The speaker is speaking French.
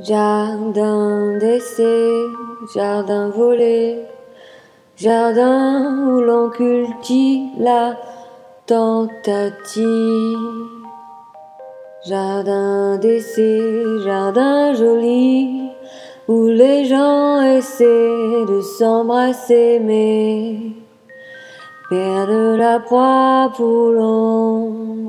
Jardin d'essai, jardin volé, jardin où l'on cultive la tentative. Jardin d'essai, jardin joli, où les gens essaient de s'embrasser, mais perdent la proie pour l'ombre.